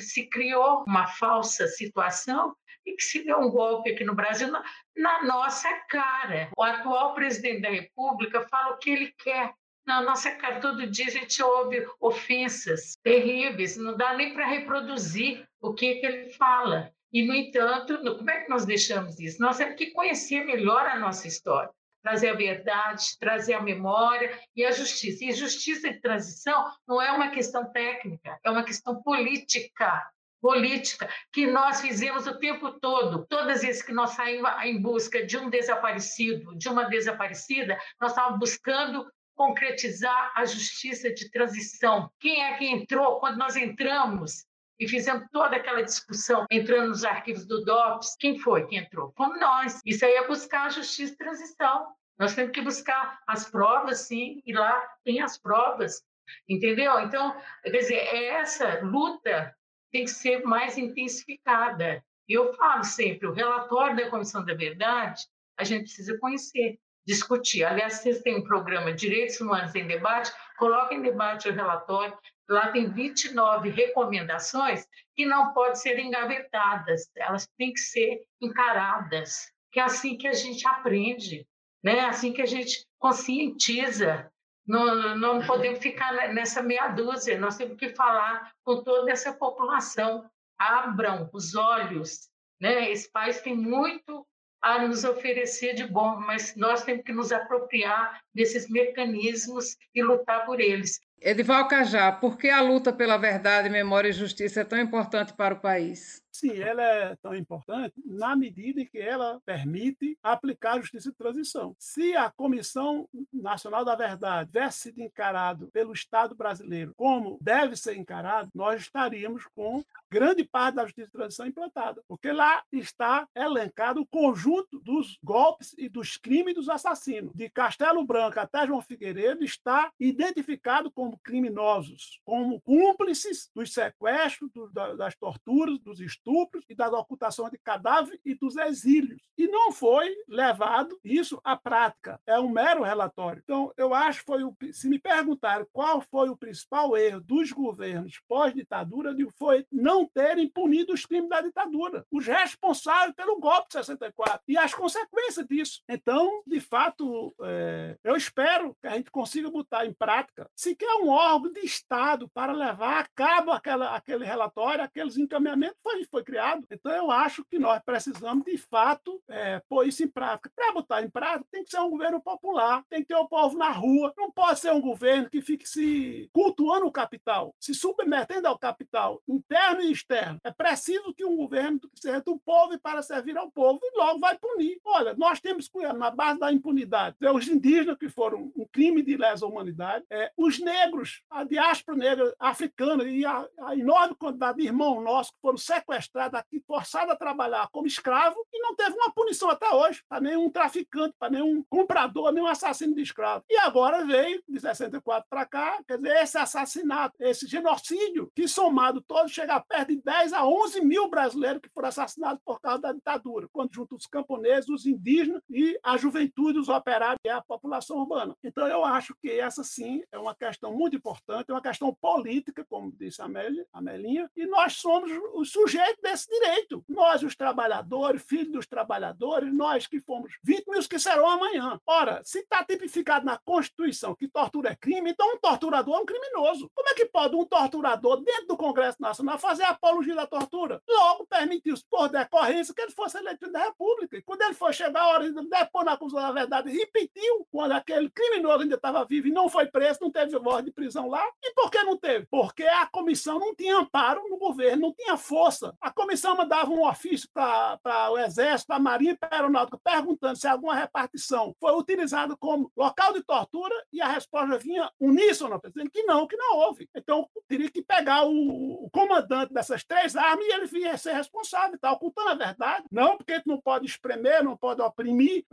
se criou uma falsa situação e que se deu um golpe aqui no Brasil na, na nossa cara. O atual presidente da República fala o que ele quer. Na nossa cara, todo dia a gente ouve ofensas terríveis, não dá nem para reproduzir o que, que ele fala. E, no entanto, como é que nós deixamos isso? Nós temos que conhecer melhor a nossa história, trazer a verdade, trazer a memória e a justiça. E justiça de transição não é uma questão técnica, é uma questão política política que nós fizemos o tempo todo. Todas as vezes que nós saímos em busca de um desaparecido, de uma desaparecida, nós estávamos buscando concretizar a justiça de transição. Quem é que entrou quando nós entramos e fizemos toda aquela discussão, entrando nos arquivos do DOPS? Quem foi que entrou? Fomos nós. Isso aí é buscar a justiça de transição. Nós temos que buscar as provas, sim, e lá tem as provas, entendeu? Então, quer dizer, é essa luta tem que ser mais intensificada. E eu falo sempre, o relatório da Comissão da Verdade, a gente precisa conhecer, discutir. Aliás, vocês têm um programa Direitos Humanos em Debate, coloquem em debate o relatório. Lá tem 29 recomendações que não podem ser engavetadas, elas têm que ser encaradas, que é assim que a gente aprende, né? Assim que a gente conscientiza não, não podemos ficar nessa meia dúzia, nós temos que falar com toda essa população. Abram os olhos. Né? Esse país tem muito a nos oferecer de bom, mas nós temos que nos apropriar desses mecanismos e lutar por eles. Edival Cajá, por que a luta pela verdade, memória e justiça é tão importante para o país? Sim, ela é tão importante na medida em que ela permite aplicar a justiça de transição. Se a Comissão Nacional da Verdade tivesse sido encarado pelo Estado brasileiro como deve ser encarado, nós estaríamos com grande parte da justiça de transição implantada, porque lá está elencado o conjunto dos golpes e dos crimes dos assassinos. De Castelo Branco até João Figueiredo está identificado como criminosos, como cúmplices dos sequestros, do, das torturas, dos estupros e da ocultação de cadáver e dos exílios. E não foi levado isso à prática. É um mero relatório. Então, eu acho que foi o, se me perguntarem qual foi o principal erro dos governos pós-ditadura, foi não terem punido os crimes da ditadura, os responsáveis pelo golpe de 64 e as consequências disso. Então, de fato, é, eu espero que a gente consiga botar em prática, se quer um órgão de Estado para levar a cabo aquela, aquele relatório, aqueles encaminhamentos, foi, foi criado. Então, eu acho que nós precisamos, de fato, é, pôr isso em prática. Para botar em prática, tem que ser um governo popular, tem que ter o povo na rua, não pode ser um governo que fique se cultuando o capital, se submetendo ao capital interno e externo. É preciso que um governo seja do povo e para servir ao povo, e logo vai punir. Olha, nós temos na base da impunidade, os indígenas que foram um crime de lesa humanidade, é, os negros, a diáspora negra africana e a, a enorme quantidade de irmãos nossos que foram sequestrados aqui, forçados a trabalhar como escravo e não teve uma punição até hoje para nenhum traficante, para nenhum comprador, nenhum assassino de escravo. E agora veio, de 64 para cá, quer dizer, esse assassinato, esse genocídio, que somado todo chega perto de 10 a 11 mil brasileiros que foram assassinados por causa da ditadura, quando junto os camponeses, os indígenas e a juventude, os operários e a população urbana. Então, eu acho que essa sim é uma questão muito importante, é uma questão política, como disse a, a Melinha, e nós somos os sujeitos desse direito. Nós, os trabalhadores, filhos dos trabalhadores, nós que fomos vítimas que serão amanhã. Ora, se está tipificado na Constituição que tortura é crime, então um torturador é um criminoso. Como é que pode um torturador, dentro do Congresso Nacional, fazer apologia da tortura? Logo, permitiu-se, por decorrência, que ele fosse eleito da República. E quando ele foi chegar a hora de depor na acusação da verdade, repetiu quando aquele criminoso ainda estava vivo e não foi preso, não teve voz de prisão lá. E por que não teve? Porque a comissão não tinha amparo no governo, não tinha força. A comissão mandava um ofício para o Exército, para a Marinha e para a Aeronáutica, perguntando se alguma repartição foi utilizada como local de tortura e a resposta vinha uníssona, dizendo que não, que não houve. Então, teria que pegar o, o comandante dessas três armas e ele vinha ser responsável, está ocultando a verdade. Não, porque não pode espremer, não pode oprimir,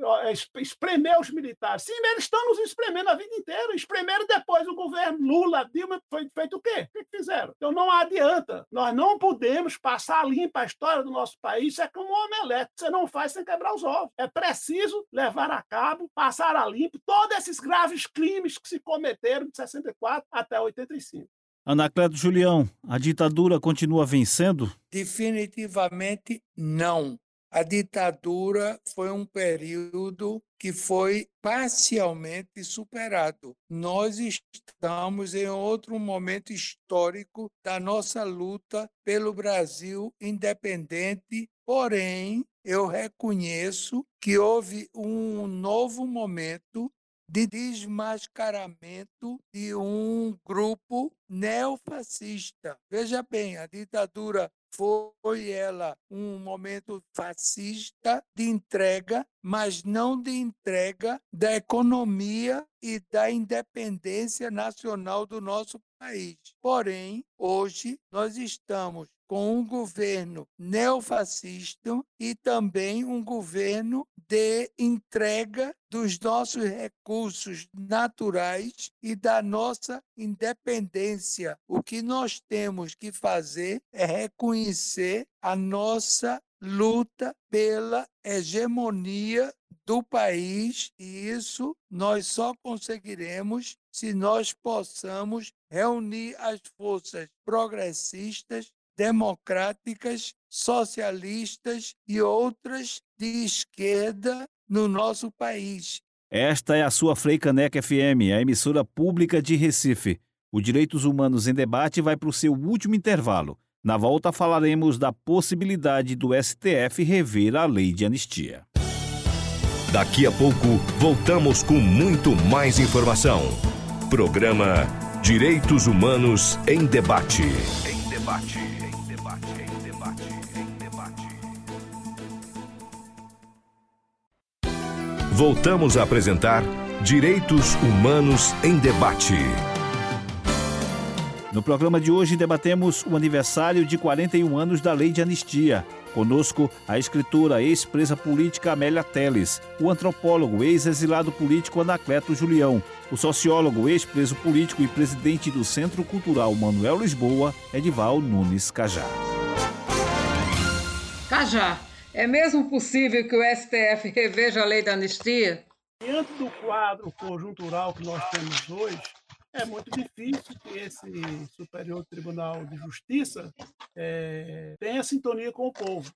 espremer os militares. Sim, eles estão nos espremendo a vida inteira. Espremeram depois o governo Lula, Dilma, foi feito o quê? O que fizeram? Então não adianta. Nós não podemos passar limpa a história do nosso país. Isso é como um omelete. Você não faz sem quebrar os ovos. É preciso levar a cabo, passar a limpo todos esses graves crimes que se cometeram de 64 até 85. Anacleto Julião, a ditadura continua vencendo? Definitivamente não. A ditadura foi um período que foi parcialmente superado. Nós estamos em outro momento histórico da nossa luta pelo Brasil independente, porém, eu reconheço que houve um novo momento de desmascaramento de um grupo neofascista. Veja bem, a ditadura foi ela um momento fascista de entrega, mas não de entrega da economia e da independência nacional do nosso país. Porém, hoje nós estamos com um governo neofascista e também um governo de entrega dos nossos recursos naturais e da nossa independência. O que nós temos que fazer é reconhecer a nossa luta pela hegemonia do país e isso nós só conseguiremos se nós possamos reunir as forças progressistas democráticas, socialistas e outras de esquerda no nosso país. Esta é a sua Freicaneca FM, a emissora pública de Recife. O Direitos Humanos em Debate vai para o seu último intervalo. Na volta falaremos da possibilidade do STF rever a lei de anistia. Daqui a pouco voltamos com muito mais informação. Programa Direitos Humanos em Debate. Em debate. Voltamos a apresentar Direitos Humanos em Debate. No programa de hoje debatemos o aniversário de 41 anos da Lei de Anistia. Conosco a escritora ex-presa política Amélia Teles, o antropólogo ex-exilado político Anacleto Julião, o sociólogo ex-preso político e presidente do Centro Cultural Manuel Lisboa, Edival Nunes Cajá. Cajá, é mesmo possível que o STF reveja a lei da anistia? Diante do quadro conjuntural que nós temos hoje, é muito difícil que esse Superior Tribunal de Justiça é, tenha sintonia com o povo.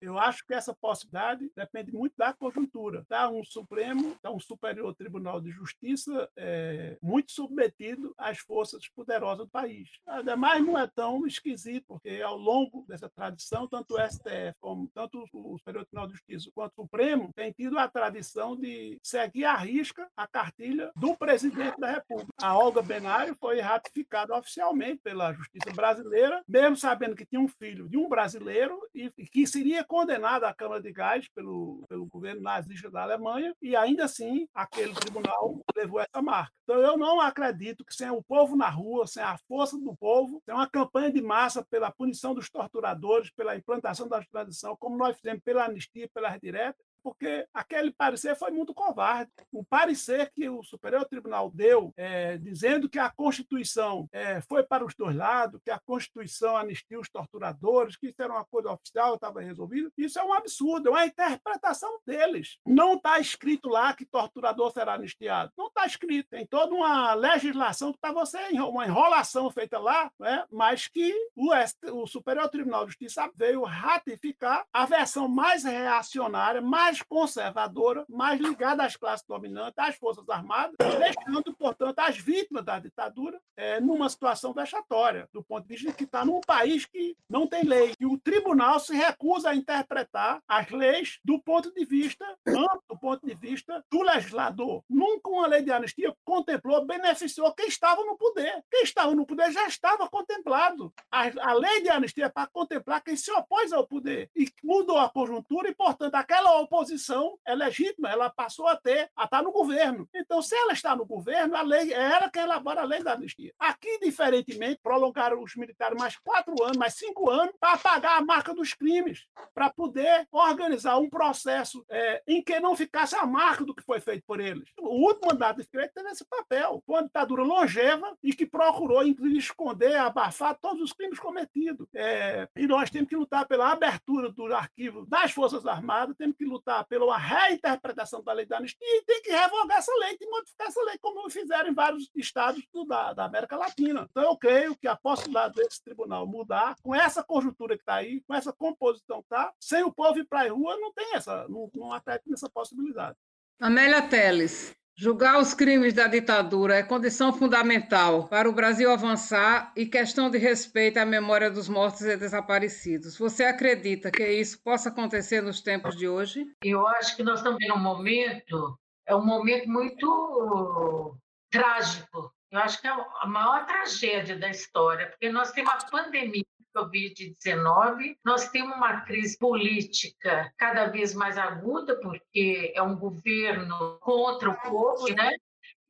Eu acho que essa possibilidade depende muito da conjuntura. Está um Supremo, está um Superior Tribunal de Justiça é, muito submetido às forças poderosas do país. Ademais, não é tão esquisito, porque ao longo dessa tradição, tanto o STF como tanto o Superior Tribunal de Justiça quanto o Supremo têm tido a tradição de seguir à risca a cartilha do presidente da República. A Olga Benário foi ratificada oficialmente pela Justiça brasileira, mesmo sabendo que tinha um filho de um brasileiro e que seria condenado à Câmara de Gás pelo, pelo governo nazista da Alemanha, e ainda assim aquele tribunal levou essa marca. Então eu não acredito que sem o povo na rua, sem a força do povo, sem uma campanha de massa pela punição dos torturadores, pela implantação da extradição, como nós fizemos pela anistia, pela direta, porque aquele parecer foi muito covarde. O parecer que o Superior Tribunal deu, é, dizendo que a Constituição é, foi para os dois lados, que a Constituição anistia os torturadores, que isso era uma coisa oficial, estava resolvido, isso é um absurdo, é uma interpretação deles. Não está escrito lá que torturador será anistiado. Não está escrito. Tem toda uma legislação que está você, uma enrolação feita lá, né? mas que o, o Superior Tribunal de Justiça veio ratificar a versão mais reacionária, mais mais conservadora, mais ligada às classes dominantes, às Forças Armadas, deixando, portanto, as vítimas da ditadura é, numa situação vexatória, do ponto de vista de que está num país que não tem lei. E o tribunal se recusa a interpretar as leis do ponto de vista amplo, do ponto de vista do legislador. Nunca uma lei de anistia contemplou, beneficiou quem estava no poder. Quem estava no poder já estava contemplado. A, a lei de anistia é para contemplar quem se opôs ao poder. E mudou a conjuntura e, portanto, aquela oposição oposição é legítima, ela passou a ter, a estar no governo. Então, se ela está no governo, a lei é ela que elabora a lei da anistia. Aqui, diferentemente, prolongaram os militares mais quatro anos, mais cinco anos, para apagar a marca dos crimes, para poder organizar um processo é, em que não ficasse a marca do que foi feito por eles. O último mandato de Freire teve esse papel, uma ditadura longeva e que procurou, inclusive, esconder, abafar todos os crimes cometidos. É, e nós temos que lutar pela abertura do arquivo das Forças Armadas, temos que lutar lutar pela reinterpretação da lei da anistia e tem que revogar essa lei, e modificar essa lei, como fizeram em vários estados da, da América Latina. Então, eu creio que a possibilidade desse tribunal mudar, com essa conjuntura que está aí, com essa composição que está, sem o povo ir para a rua, não tem essa, não, não atende essa possibilidade. Amélia Teles. Julgar os crimes da ditadura é condição fundamental para o Brasil avançar e questão de respeito à memória dos mortos e desaparecidos. Você acredita que isso possa acontecer nos tempos de hoje? Eu acho que nós estamos em um momento, é um momento muito trágico. Eu acho que é a maior tragédia da história, porque nós temos a pandemia Covid-19. Nós temos uma crise política cada vez mais aguda, porque é um governo contra o povo, né?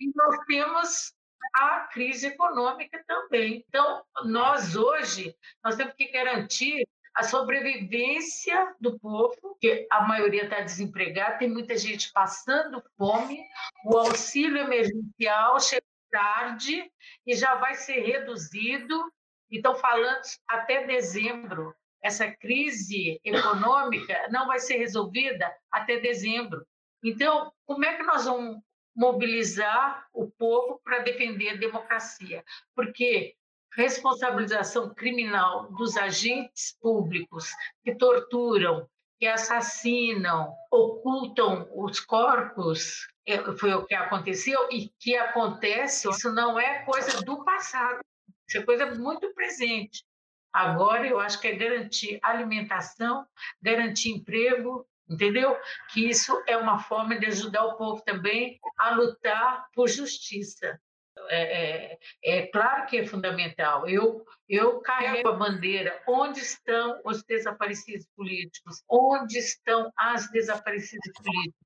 E nós temos a crise econômica também. Então, nós hoje, nós temos que garantir a sobrevivência do povo, que a maioria está desempregada, tem muita gente passando fome, o auxílio emergencial chega tarde e já vai ser reduzido então, falando até dezembro, essa crise econômica não vai ser resolvida até dezembro. Então, como é que nós vamos mobilizar o povo para defender a democracia? Porque responsabilização criminal dos agentes públicos que torturam, que assassinam, ocultam os corpos, é, foi o que aconteceu e que acontece, isso não é coisa do passado, isso é coisa muito presente. Agora, eu acho que é garantir alimentação, garantir emprego, entendeu? Que isso é uma forma de ajudar o povo também a lutar por justiça. É, é, é, claro que é fundamental. Eu, eu carrego a bandeira. Onde estão os desaparecidos políticos? Onde estão as desaparecidas políticas?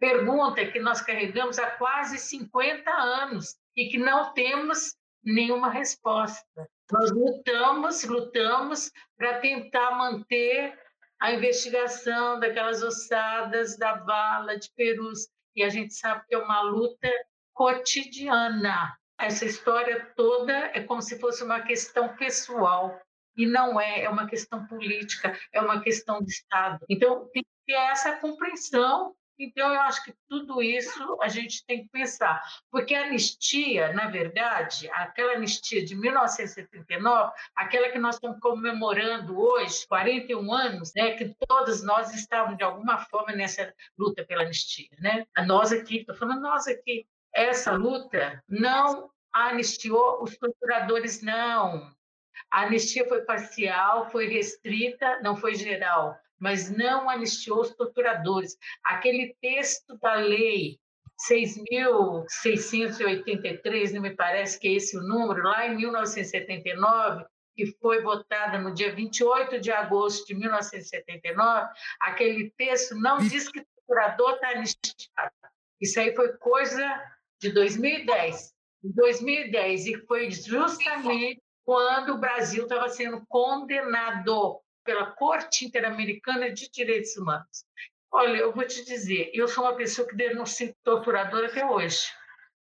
Pergunta que nós carregamos há quase 50 anos e que não temos nenhuma resposta. Nós lutamos, lutamos para tentar manter a investigação daquelas ossadas da vala de Perus, e a gente sabe que é uma luta cotidiana. Essa história toda é como se fosse uma questão pessoal, e não é, é uma questão política, é uma questão de Estado. Então, tem que ter essa compreensão então, eu acho que tudo isso a gente tem que pensar, porque a anistia, na verdade, aquela anistia de 1979, aquela que nós estamos comemorando hoje, 41 anos, né, que todos nós estávamos de alguma forma nessa luta pela anistia, né? Nós aqui, estou falando nós aqui, essa luta não anistiou os torturadores, não. A anistia foi parcial, foi restrita, não foi geral mas não anistiou os torturadores. Aquele texto da lei 6.683, não me parece que é esse o número, lá em 1979, que foi votada no dia 28 de agosto de 1979, aquele texto não diz que o torturador está anistiado. Isso aí foi coisa de 2010. Em 2010, e foi justamente quando o Brasil estava sendo condenado pela Corte Interamericana de Direitos Humanos. Olha, eu vou te dizer, eu sou uma pessoa que denuncio torturador até hoje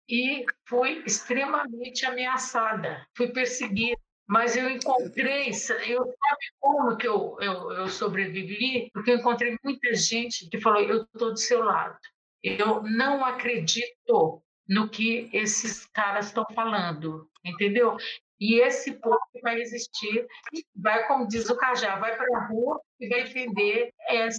e fui extremamente ameaçada, fui perseguida, mas eu encontrei, eu sabe como que eu, eu, eu sobrevivi? Porque eu encontrei muita gente que falou, eu estou do seu lado, eu não acredito no que esses caras estão falando, entendeu? E esse povo vai existir, vai, como diz o Cajá, vai para a rua e vai defender essa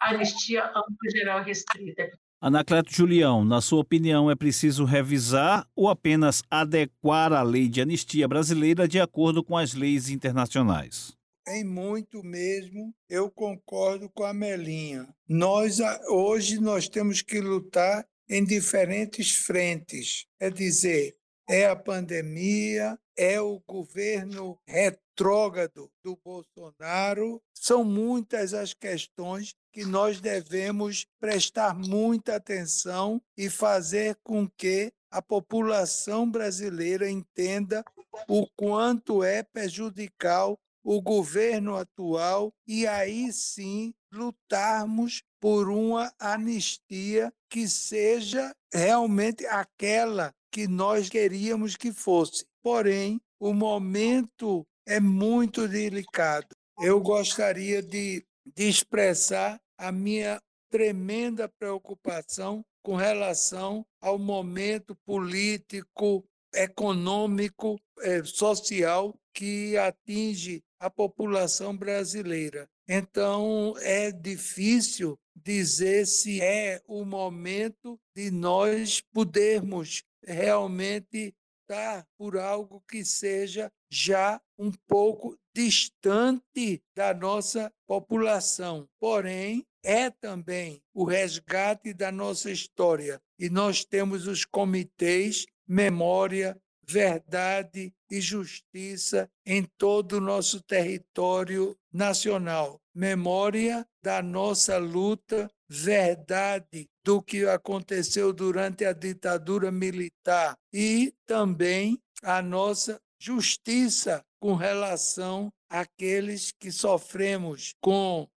anistia ampla, geral e restrita. Anacleto Julião, na sua opinião, é preciso revisar ou apenas adequar a lei de anistia brasileira de acordo com as leis internacionais? Em muito mesmo, eu concordo com a Melinha. Nós hoje nós temos que lutar em diferentes frentes, é dizer, é a pandemia, é o governo retrógrado do Bolsonaro. São muitas as questões que nós devemos prestar muita atenção e fazer com que a população brasileira entenda o quanto é prejudicial o governo atual e aí sim lutarmos por uma anistia que seja realmente aquela que nós queríamos que fosse. Porém, o momento é muito delicado. Eu gostaria de, de expressar a minha tremenda preocupação com relação ao momento político, econômico, eh, social que atinge a população brasileira. Então, é difícil dizer se é o momento de nós podermos realmente estar por algo que seja já um pouco distante da nossa população. Porém, é também o resgate da nossa história. E nós temos os comitês Memória, Verdade e Justiça em todo o nosso território nacional. Memória da nossa luta, verdade do que aconteceu durante a ditadura militar e também a nossa justiça com relação àqueles que sofremos com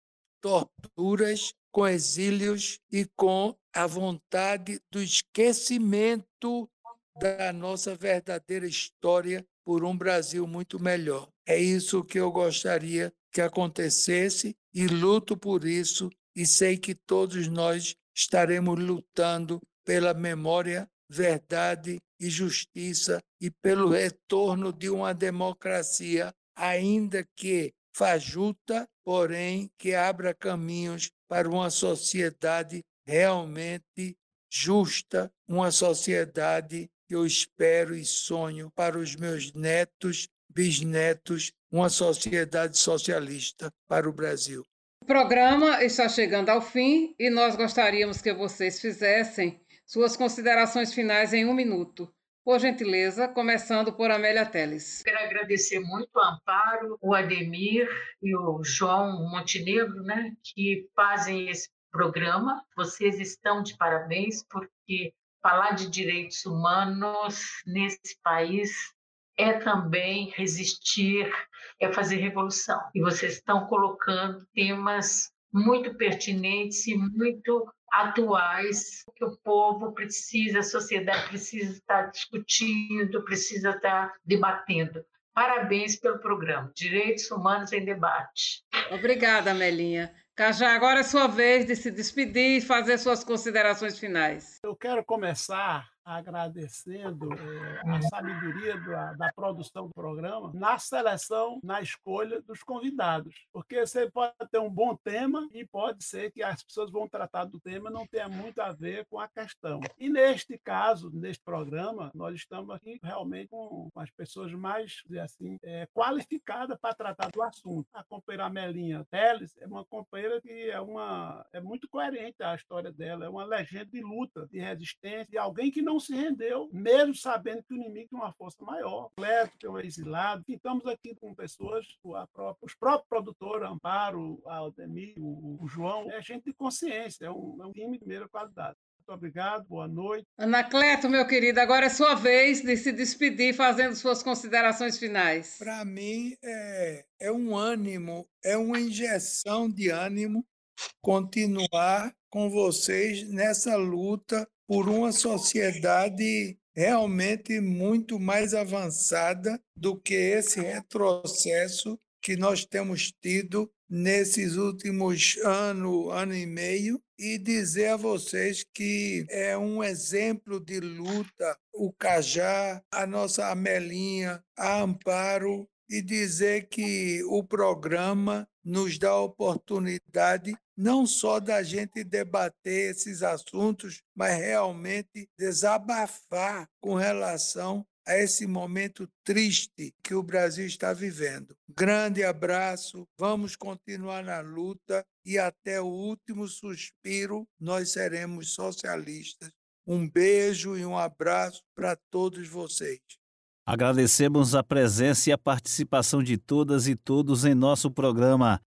torturas, com exílios e com a vontade do esquecimento da nossa verdadeira história por um Brasil muito melhor. É isso que eu gostaria que acontecesse e luto por isso e sei que todos nós estaremos lutando pela memória, verdade e justiça e pelo retorno de uma democracia, ainda que fajuta, porém que abra caminhos para uma sociedade realmente justa, uma sociedade que eu espero e sonho para os meus netos, bisnetos, uma sociedade socialista para o Brasil. O programa está chegando ao fim e nós gostaríamos que vocês fizessem suas considerações finais em um minuto. Por gentileza, começando por Amélia Teles. Quero agradecer muito o Amparo, o Ademir e o João Montenegro, né, que fazem esse programa. Vocês estão de parabéns, porque falar de direitos humanos nesse país é também resistir, é fazer revolução. E vocês estão colocando temas muito pertinentes e muito atuais que o povo precisa, a sociedade precisa estar discutindo, precisa estar debatendo. Parabéns pelo programa Direitos Humanos em Debate. Obrigada, Melinha. Cajá, agora é sua vez de se despedir e fazer suas considerações finais. Eu quero começar agradecendo é, a sabedoria da, da, produção do programa na seleção, na escolha dos convidados. Porque você pode ter um bom tema e pode ser que as pessoas vão tratar do tema não tenha muito a ver com a questão. E neste caso, neste programa, nós estamos aqui realmente com as pessoas mais assim, é, qualificadas para tratar do assunto. A companheira Melinha Teles é uma companheira que é, uma, é muito coerente a história dela, é uma legenda de luta, de resistência, de alguém que não não se rendeu, mesmo sabendo que o inimigo tem uma força maior. O Cleto, que é um exilado. estamos aqui com pessoas, própria, os próprios produtores, Amparo, Aldemir, o, o João, é gente de consciência, é um, é um time de primeira qualidade. Muito obrigado, boa noite. Anacleto, meu querido, agora é sua vez de se despedir fazendo suas considerações finais. Para mim, é, é um ânimo, é uma injeção de ânimo continuar com vocês nessa luta por uma sociedade realmente muito mais avançada do que esse retrocesso que nós temos tido nesses últimos ano, ano e meio, e dizer a vocês que é um exemplo de luta o Cajá, a nossa Amelinha, a Amparo, e dizer que o programa nos dá a oportunidade não só da gente debater esses assuntos, mas realmente desabafar com relação a esse momento triste que o Brasil está vivendo. Grande abraço, vamos continuar na luta e até o último suspiro nós seremos socialistas. Um beijo e um abraço para todos vocês. Agradecemos a presença e a participação de todas e todos em nosso programa.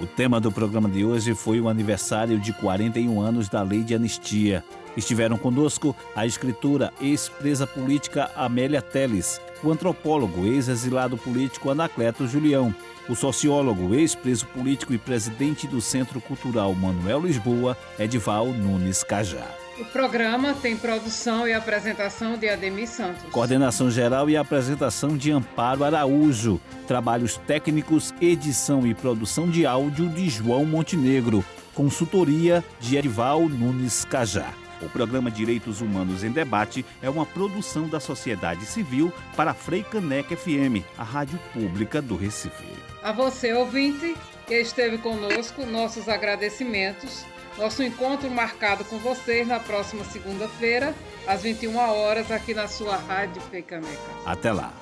O tema do programa de hoje foi o aniversário de 41 anos da Lei de Anistia. Estiveram conosco a escritora ex-presa política Amélia Teles, o antropólogo ex-exilado político Anacleto Julião, o sociólogo ex-preso político e presidente do Centro Cultural Manuel Lisboa, Edival Nunes Cajá. O programa tem produção e apresentação de Ademir Santos. Coordenação geral e apresentação de Amparo Araújo. Trabalhos técnicos, edição e produção de áudio de João Montenegro. Consultoria de Erival Nunes Cajá. O programa Direitos Humanos em Debate é uma produção da sociedade civil para a Freicanec FM, a rádio pública do Recife. A você, ouvinte, que esteve conosco, nossos agradecimentos. Nosso encontro marcado com vocês na próxima segunda-feira, às 21 horas, aqui na sua Rádio Freicaneca. Até lá.